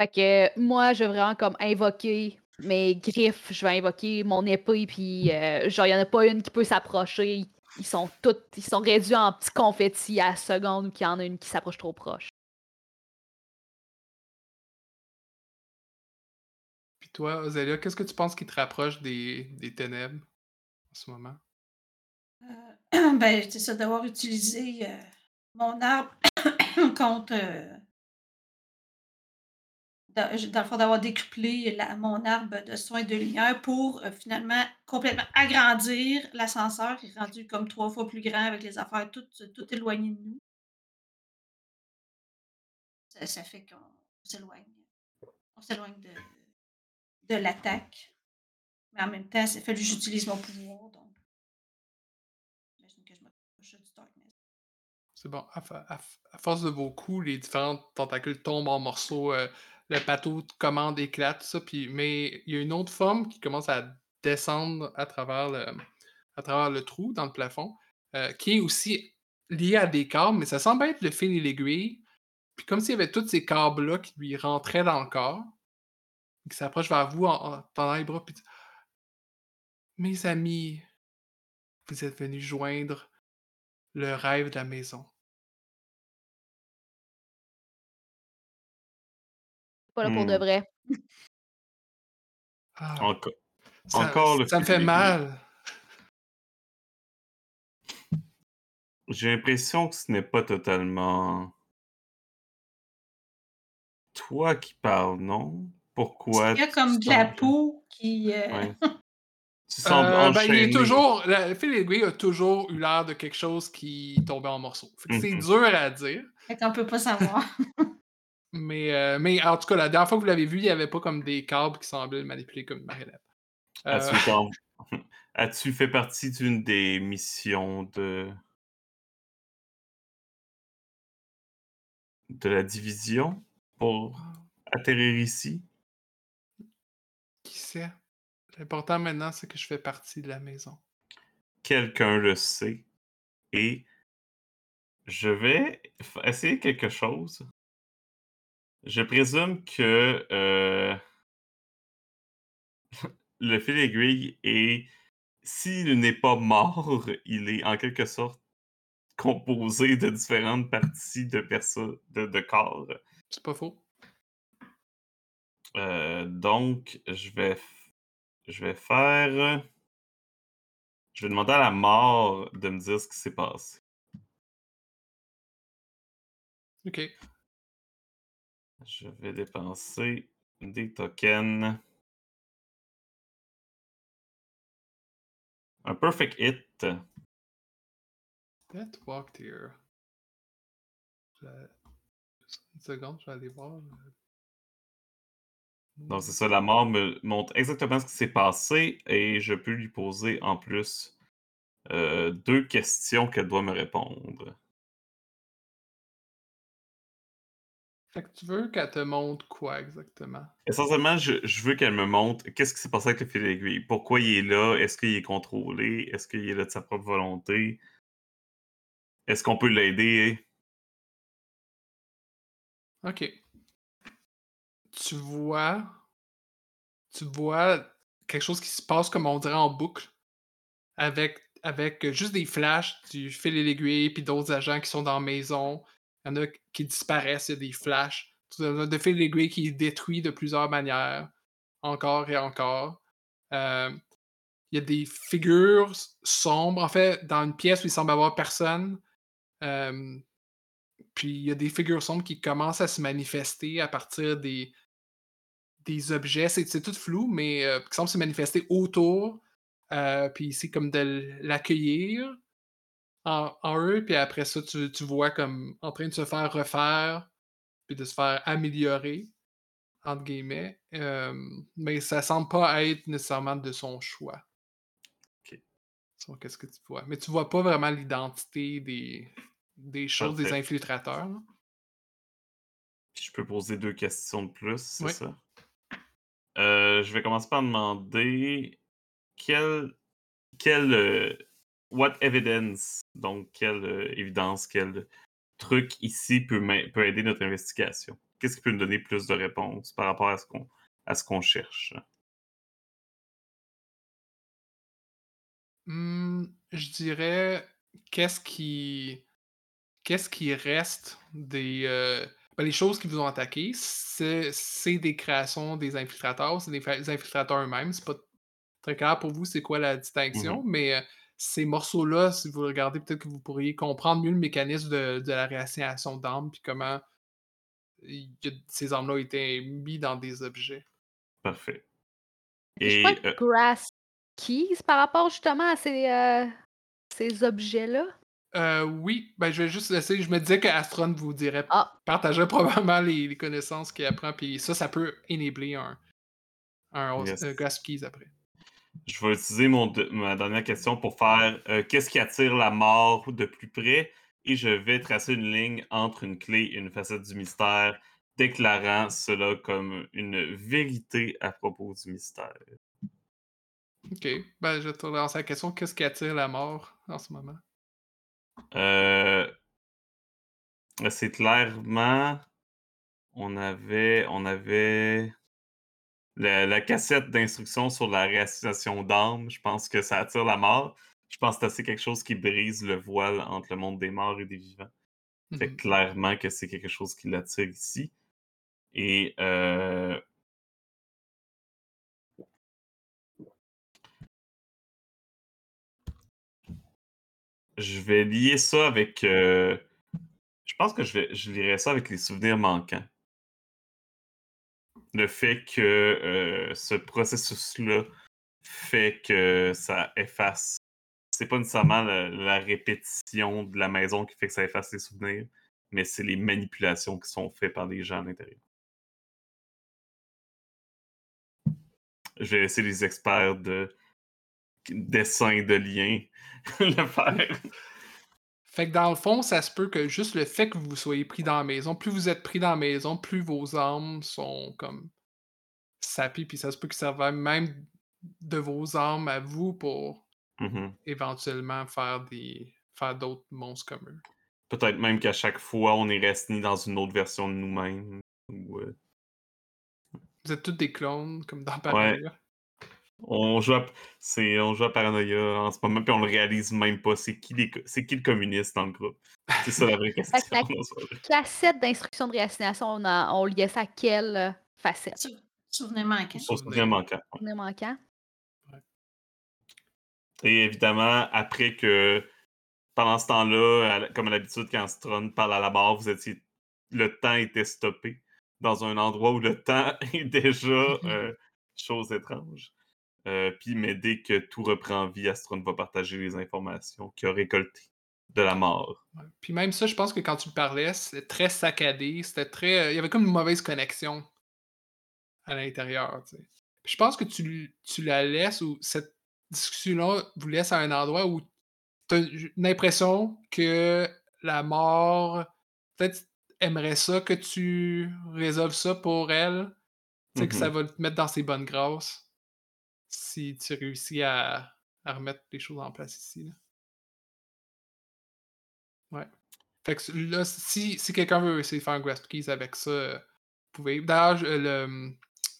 Fait que moi, je vais vraiment comme invoquer mes griffes, je vais invoquer mon épée, puis euh, genre, il n'y en a pas une qui peut s'approcher. Ils sont toutes, ils sont réduits en petits confettis à la seconde ou qu'il y en a une qui s'approche trop proche. Puis toi, Ozélia, qu'est-ce que tu penses qui te rapproche des, des ténèbres en ce moment? Euh, [CLEARS THROAT] ben, c'est ça, d'avoir utilisé euh, mon arbre [COUGHS] contre. Dans, le fond, d'avoir décuplé mon arbre de soins de lumière pour euh, finalement complètement agrandir l'ascenseur qui est rendu comme trois fois plus grand avec les affaires toutes, tout éloignées de nous. Ça, fait qu'on s'éloigne. On s'éloigne de, de l'attaque. Mais en même temps, ça fait que j'utilise mon pouvoir. Donc, j'imagine que je m'approche du darkness. C'est bon. À force de vos coups, les différentes tentacules tombent en morceaux. euh, le bateau de commande éclate, tout ça. Mais il y a une autre forme qui commence à descendre à travers le, trou dans le plafond, euh, qui est aussi lié à des câbles, mais ça semble être le fil et l'aiguille. Puis comme s'il y avait tous ces câbles-là qui lui rentraient dans le corps, qui s'approche vers vous en, en tendant les bras, puis Mes amis, vous êtes venus joindre le rêve de la maison. Pas là pour de Hmm. vrai. Ah, Encore, ça, encore le ça me fait mal. J'ai l'impression que ce n'est pas totalement toi qui parles, non? Pourquoi Il y a comme de la peau qui. euh, Ouais. [LAUGHS] Tu sembles Euh, ben, il est toujours. Le fil et l'aiguille a toujours eu l'air de quelque chose qui tombait en morceaux. Que c'est dur à dire. Fait qu'on peut pas savoir. [LAUGHS] Mais, euh, mais en tout cas, la dernière fois que vous l'avez vu, il n'y avait pas comme des câbles qui semblaient le manipuler comme une marionnette. Euh, As-tu [LAUGHS] As-tu fait partie d'une des missions de de la division pour atterrir ici? qui sait? L'important maintenant, c'est que je fais partie de la maison. Quelqu'un le sait et je vais essayer quelque chose. Je présume que euh, [LAUGHS] le fil aiguille est, s'il n'est pas mort, il est en quelque sorte composé de différentes parties de personnes, de, de corps. C'est pas faux. Euh, donc, je vais, je vais faire. Je vais demander à la mort de me dire ce qui s'est passé. Ok. Je vais dépenser des tokens. Un perfect hit. Death walked here. Je- Une seconde, je vais aller voir. euh. Donc, c'est ça, la mort me montre exactement ce qui s'est passé et je peux lui poser en plus euh, deux questions qu'elle doit me répondre. Fait que tu veux qu'elle te montre quoi exactement? Essentiellement, je, je veux qu'elle me montre qu'est-ce qui s'est passé avec le fil d'aiguille. Pourquoi il est là? Est-ce qu'il est contrôlé? Est-ce qu'il est là de sa propre volonté? Est-ce qu'on peut l'aider? Ok. Tu vois. Tu vois quelque chose qui se passe comme on dirait en boucle. Avec, avec juste des flashs du fil et l'aiguille, puis d'autres agents qui sont dans la maison. Il y en a qui disparaissent, il y a des flashs. De fil qui est détruit de plusieurs manières. Encore et encore. Euh, il y a des figures sombres. En fait, dans une pièce où il semble avoir personne. euh, puis il y a des figures sombres qui commencent à se manifester à partir des, des objets. C'est, tout flou, mais euh, qui semblent se manifester autour. Puis c'est comme de l'accueillir en, en eux. Puis après ça, tu, tu vois comme en train de se faire refaire, puis de se faire améliorer, entre guillemets. Euh, mais ça semble pas être nécessairement de son choix. Ok. Qu'est-ce que tu vois? Mais tu vois pas vraiment l'identité des, des choses, des infiltrateurs. là. Je peux poser deux questions de plus, c'est Oui. ça? Euh, je vais commencer par demander quelle, quelle euh, what evidence, donc quelle euh, évidence, quel truc ici peut, peut aider notre investigation? Qu'est-ce qui peut nous donner plus de réponses par rapport à ce qu'on à ce qu'on cherche? Hmm, je dirais qu'est-ce qui qu'est-ce qui reste des euh, ben, les choses qui vous ont attaqué, c'est des créations des infiltrateurs, c'est des, infiltrateurs eux-mêmes. C'est pas très clair pour vous c'est quoi la distinction, mais euh, ces morceaux-là, si vous regardez, peut-être que vous pourriez comprendre mieux le mécanisme de, de la réassignation d'armes, puis comment il ces armes-là ont été mis dans des objets. Parfait. Je Et crois que euh, Grass Keys par rapport justement à ces, euh, ces objets-là? Euh, oui, ben je vais juste laisser. Je me disais que Astron vous dirait, Ah. partageait probablement les, les connaissances qu'il apprend, puis ça, ça peut enabler un, un, Yes. un Grasp Keys après. Je vais utiliser mon ma dernière question pour faire euh, qu'est-ce qui attire la mort de plus près? Et je vais tracer une ligne entre une clé et une facette du mystère, déclarant cela comme une vérité à propos du mystère. Ok, ben je vais te relancer la question qu'est-ce qui attire la mort en ce moment? Euh, c'est clairement. On avait. On avait. La, la cassette d'instructions sur la réassociation d'âmes. Je pense que ça attire la mort. Je pense que c'est assez quelque chose qui brise le voile entre le monde des morts et des vivants. Fait Mhm. clairement que c'est quelque chose qui l'attire ici. Et euh, je vais lier ça avec. euh, je pense que je vais je lirai ça avec les souvenirs manquants. Le fait que euh, ce processus-là fait que ça efface. C'est pas nécessairement la, répétition de la maison qui fait que ça efface les souvenirs, mais c'est les manipulations qui sont faites par les gens à l'intérieur. Je vais laisser les experts de dessin de liens [LAUGHS] le faire. Fait que dans le fond, ça se peut que juste le fait que vous soyez pris dans la maison, plus vous êtes pris dans la maison, plus vos armes sont comme sapées, puis ça se peut que ça va même de vos armes à vous pour Mhm. éventuellement faire des faire d'autres monstres comme eux. Peut-être même qu'à chaque fois, on est resté dans une autre version de nous-mêmes. ou, euh, Vous êtes tous des clones, comme dans Paranoia. On, joue à, c'est, on joue à Paranoia en ce moment, puis on le réalise même pas. C'est qui, les co- c'est qui le communiste dans le groupe? C'est ça la vraie [LAUGHS] question. La-. [LAUGHS] Cassette d'instruction de réassignation, on, a- on liait ça à quelle facette? Sou- Souvenez manquant. Souvenir manquant. Est manquant. Et évidemment, après que, pendant ce temps-là, comme à l'habitude, quand Stron parle à la barre, vous étiez, le temps était stoppé dans un endroit où le temps [LAUGHS] est déjà euh, chose étrange. Euh, puis, mais dès que tout reprend vie, Astron va partager les informations qu'il a récoltées de la mort. Ouais. Puis même ça, je pense que quand tu parlais, c'était très saccadé, c'était très. euh, Il y avait comme une mauvaise connexion à l'intérieur. tu sais. Puis je pense que tu, tu la laisses ou cette discussion-là vous laisse à un endroit où tu as une impression que la mort peut-être aimerait ça que tu résolves ça pour elle. Tu sais, que ça Mhm. va te mettre dans ses bonnes grâces si tu réussis à, à remettre les choses en place ici. là. Ouais. Fait que là, si, si quelqu'un veut essayer de faire un Grasp Keys avec ça, euh, vous pouvez. D'ailleurs, le,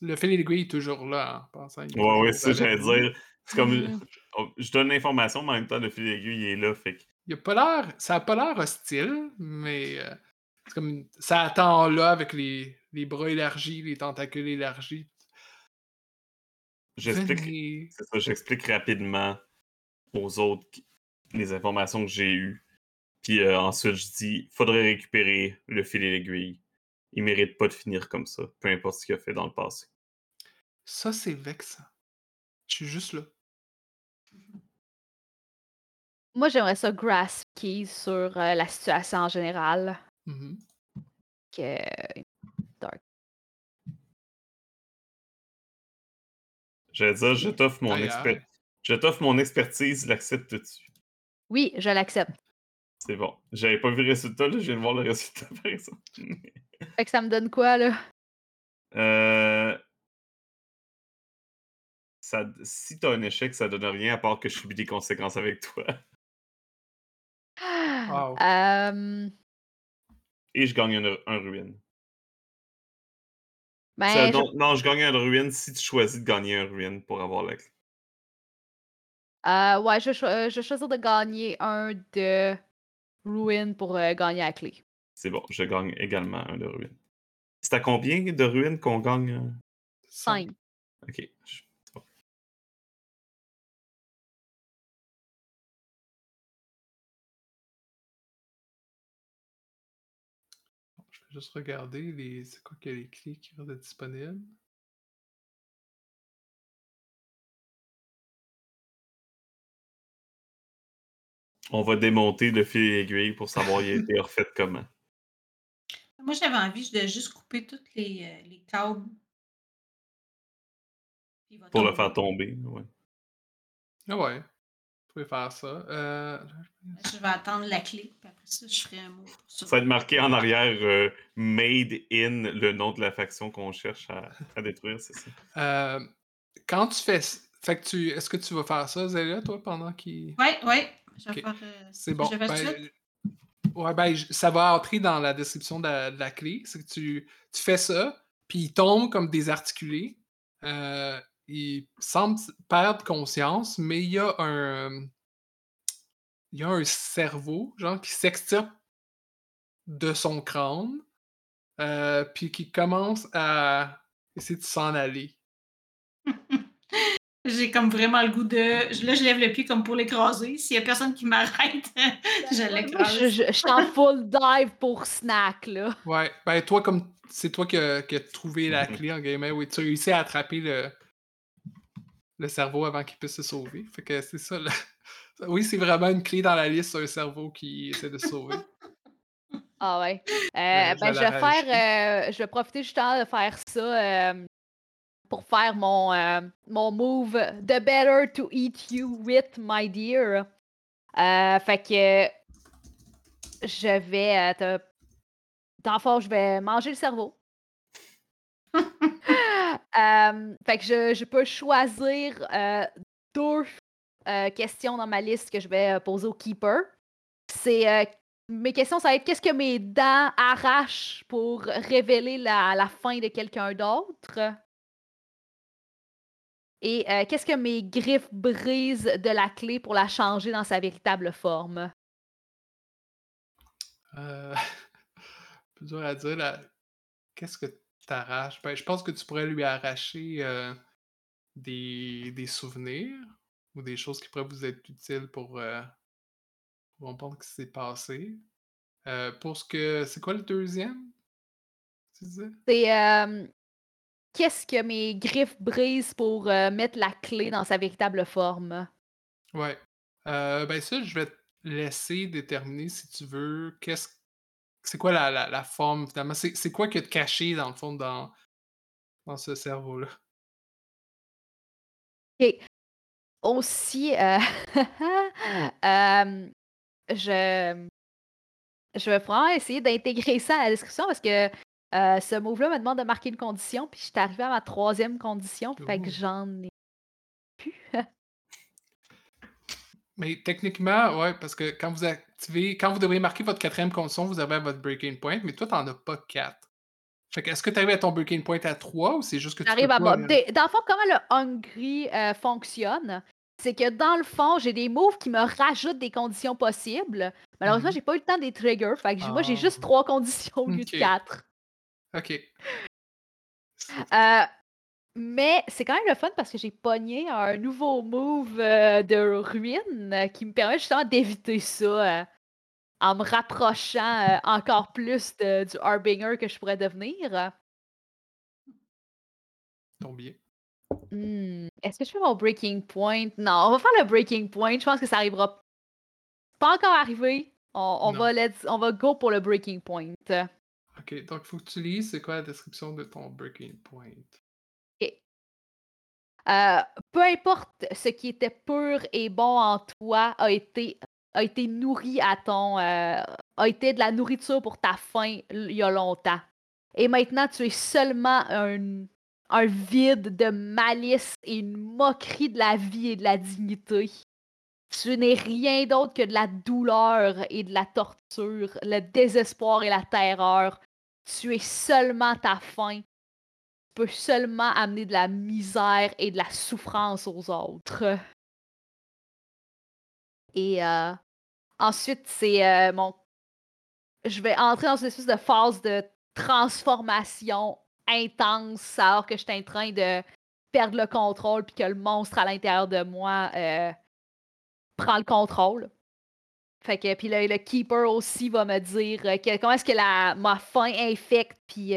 le fil et l'aiguille est toujours là, hein, en passant. Ouais, ouais, c'est ça, j'allais dire. C'est comme. Mhm. oh, Je donne l'information, mais en même temps, le fil aiguille il est là. Fait que Il a pas l'air. Ça a pas l'air hostile, mais euh, c'est comme ça attend là avec les, les bras élargis, les tentacules élargis. J'explique. Venez. C'est ça, j'explique rapidement aux autres les informations que j'ai eues. Puis euh, ensuite, je dis faudrait récupérer le fil et l'aiguille. Il mérite pas de finir comme ça, peu importe ce qu'il a fait dans le passé. Ça, c'est vexant. Je suis juste là. Moi, j'aimerais ça grasp sur euh, la situation en général. Mhm. Que... J'allais dire, je t'offre mon, exper- je t'offre mon expertise, l'acceptes-tu? Oui, je l'accepte. C'est bon. J'avais pas vu le résultat, là, je viens de voir le [LAUGHS] résultat par exemple. Fait que ça me donne quoi, là? Euh, ça, si t'as un échec, ça donne rien à part que je subis des conséquences avec toi. Wow. Euh, Et je gagne un, un ruine. Ben, Ça, je- non, je gagne un ruine si tu choisis de gagner un ruine pour avoir la clé. euh, ouais, je, euh, je vais choisir de gagner un de Ruin pour euh, gagner la clé. C'est bon, je gagne également un de ruine. C'est à combien de ruines qu'on gagne? euh? 5. Ok. je- juste regarder les. C'est quoi que les clés qui restent disponibles? On va démonter le fil aiguille pour savoir il a été refait comment. [LAUGHS] Moi, j'avais envie de juste couper toutes les, euh, les câbles. Pour le faire tomber. Ouais. Ah ouais. Vous pouvez faire ça. Euh, Je vais attendre la clé, puis après ça, je ferai un mot pour ça. Ça va être marqué en arrière euh, Made in le nom de la faction qu'on cherche à, à détruire, c'est ça. euh, quand tu fais. Fait que tu. Est-ce que tu vas faire ça, Zélia, toi, pendant qu'il. Ouais, ouais. Je vais faire. euh, C'est bon. Je vais ben, ouais, ben, ça va entrer dans la description de la, de la clé. C'est que tu, tu fais ça, puis il tombe comme désarticulé. Euh, il semble perdre conscience, mais il y a un. Il y a un cerveau, genre, qui s'extirpe de son crâne, euh, puis qui commence à essayer de s'en aller. [LAUGHS] J'ai comme vraiment le goût de. Là, je lève le pied comme pour l'écraser. S'il y a personne qui m'arrête, [LAUGHS] je l'écrase. je, je, je suis en full dive pour snack, là. Ouais, ben toi, comme c'est toi qui as, qui as trouvé la [LAUGHS] clé en guillemets, oui, tu réussis à attraper le, le cerveau avant qu'il puisse se sauver. Fait que c'est ça. là. [LAUGHS] Oui, c'est vraiment une clé dans la liste, un cerveau qui essaie de se sauver. [LAUGHS] Ah ouais. Euh, Ouais, ben, je vais faire. euh, je vais profiter justement de faire ça euh, pour faire mon, euh, mon move The better to eat you with, my dear. Euh, fait que je vais te. Dans le fond, je vais manger le cerveau. [LAUGHS] Euh, fait que je, peux choisir euh, deux euh, questions dans ma liste que je vais poser au keeper. C'est mes questions, ça va être qu'est-ce que mes dents arrachent pour révéler la, fin de quelqu'un d'autre? Et qu'est-ce que mes griffes brisent de la clé pour la changer dans sa véritable forme? Euh, [LAUGHS] plus dur à dire. Qu'est-ce que t'arraches? Ben, je pense que tu pourrais lui arracher euh, des, des souvenirs ou des choses qui pourraient vous être utiles pour, euh, pour comprendre ce qui s'est passé. Euh, pour ce que. C'est quoi le deuxième? C'est qu'est-ce que mes griffes brisent pour mettre la clé dans sa véritable forme? Ouais. Ben ça, je vais te laisser déterminer si tu veux. Qu'est-ce c'est quoi la, la, la forme finalement? C'est quoi que de caché dans le fond dans, dans ce cerveau-là? Aussi, euh, [LAUGHS] euh, je, je vais vraiment essayer d'intégrer ça à la description parce que euh, ce move-là me demande de marquer une condition, puis je suis arrivée à ma troisième condition, fait que j'en ai plus. [LAUGHS] Mais techniquement, ouais, parce que quand vous activez, quand vous devriez marquer votre quatrième condition, vous avez votre breaking point, mais toi, t'en as pas quatre. Fait que est-ce que tu arrives à ton breaking point à 3 ou c'est juste que tu à pas, euh, Dans le fond, comment le Hungry euh, fonctionne, c'est que dans le fond, j'ai des moves qui me rajoutent des conditions possibles. Malheureusement, Mhm. j'ai pas eu le temps des triggers. Fait que moi, j'ai Ah. juste trois conditions au lieu de quatre. Ok. Euh, mais c'est quand même le fun parce que j'ai pogné un nouveau move euh, de ruine euh, qui me permet justement d'éviter ça euh, en me rapprochant encore plus de- du Harbinger que je pourrais devenir. Tombe bien. Hmm, Est-ce que je fais mon breaking point? Non, on va faire le breaking point. Je pense que ça arrivera pas encore arrivé. On, va let's- on va go pour le breaking point. Ok, donc il faut que tu lises c'est quoi la description de ton breaking point? Euh, peu importe ce qui était pur et bon en toi a été, nourri à ton. euh, a été de la nourriture pour ta faim il y a longtemps. Et maintenant, tu es seulement un, un vide de malice et une moquerie de la vie et de la dignité. Tu n'es rien d'autre que de la douleur et de la torture, le désespoir et la terreur. Tu es seulement ta faim seulement amener de la misère et de la souffrance aux autres. Et euh, ensuite, c'est euh, mon. Je vais entrer dans une espèce de phase de transformation intense alors que je suis en train de perdre le contrôle puis que le monstre à l'intérieur de moi euh, prend le contrôle. Fait que, puis le, le Keeper aussi va me dire comment est-ce que la, ma faim infecte puis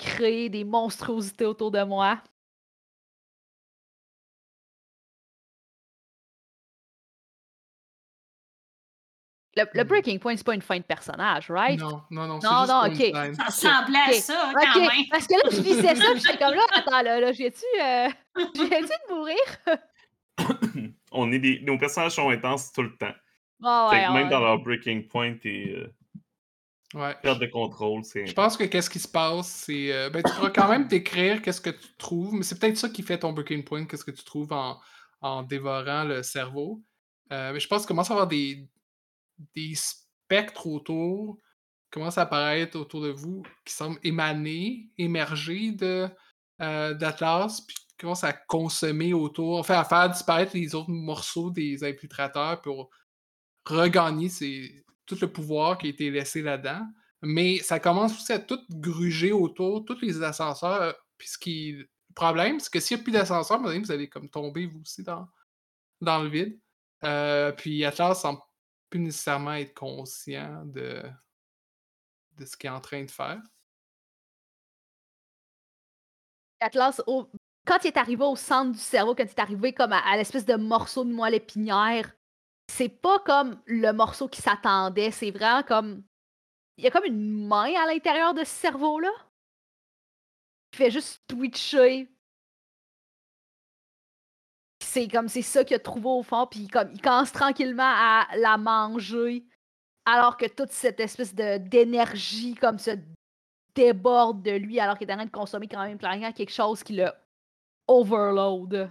crée des monstruosités autour de moi. Le, le Hmm. Breaking Point, c'est pas une fin de personnage, right? Non, non, non, c'est Non, juste non, ok. Ça ressemblait à ok. ça, quand même. parce que là, je lisais ça, puis j'étais comme là, [LAUGHS] attends, là, là j'ai-tu euh, [LAUGHS] j'ai-tu de mourir? [COUGHS] On est des... Nos personnages sont intenses tout le temps. Fait ouais, que même ouais. dans leur breaking point et euh, Ouais. perte de contrôle, c'est. Je pense que qu'est-ce qui se passe, c'est. euh, ben, tu pourras quand même décrire qu'est-ce que tu trouves, mais c'est peut-être ça qui fait ton breaking point, qu'est-ce que tu trouves en, en dévorant le cerveau. Euh, mais je pense qu'il commence à avoir des, des spectres autour, qui commencent à apparaître autour de vous, qui semblent émaner, émerger de, euh, d'Atlas, puis qui commencent à consommer autour, enfin à faire disparaître les autres morceaux des infiltrateurs pour regagner ces- tout le pouvoir qui a été laissé là-dedans. Mais ça commence aussi à tout gruger autour, tous les ascenseurs. euh, Puis ce qui... Le problème, c'est que s'il n'y a plus d'ascenseur, vous allez comme tomber vous aussi dans, dans le vide. Euh, puis Atlas semble plus nécessairement être conscient de, de ce qu'il est en train de faire. Atlas, quand il est arrivé au centre du cerveau, quand il est arrivé comme à, à l'espèce de morceau de moelle épinière, c'est pas comme le morceau qui s'attendait, c'est vraiment comme. Il y a comme une main à l'intérieur de ce cerveau-là. Qui fait juste twitcher. C'est comme c'est ça qu'il a trouvé au fond, puis comme il commence tranquillement à la manger, alors que toute cette espèce de d'énergie comme se déborde de lui, alors qu'il est en train de consommer quand même clairement quelque chose qui le overload.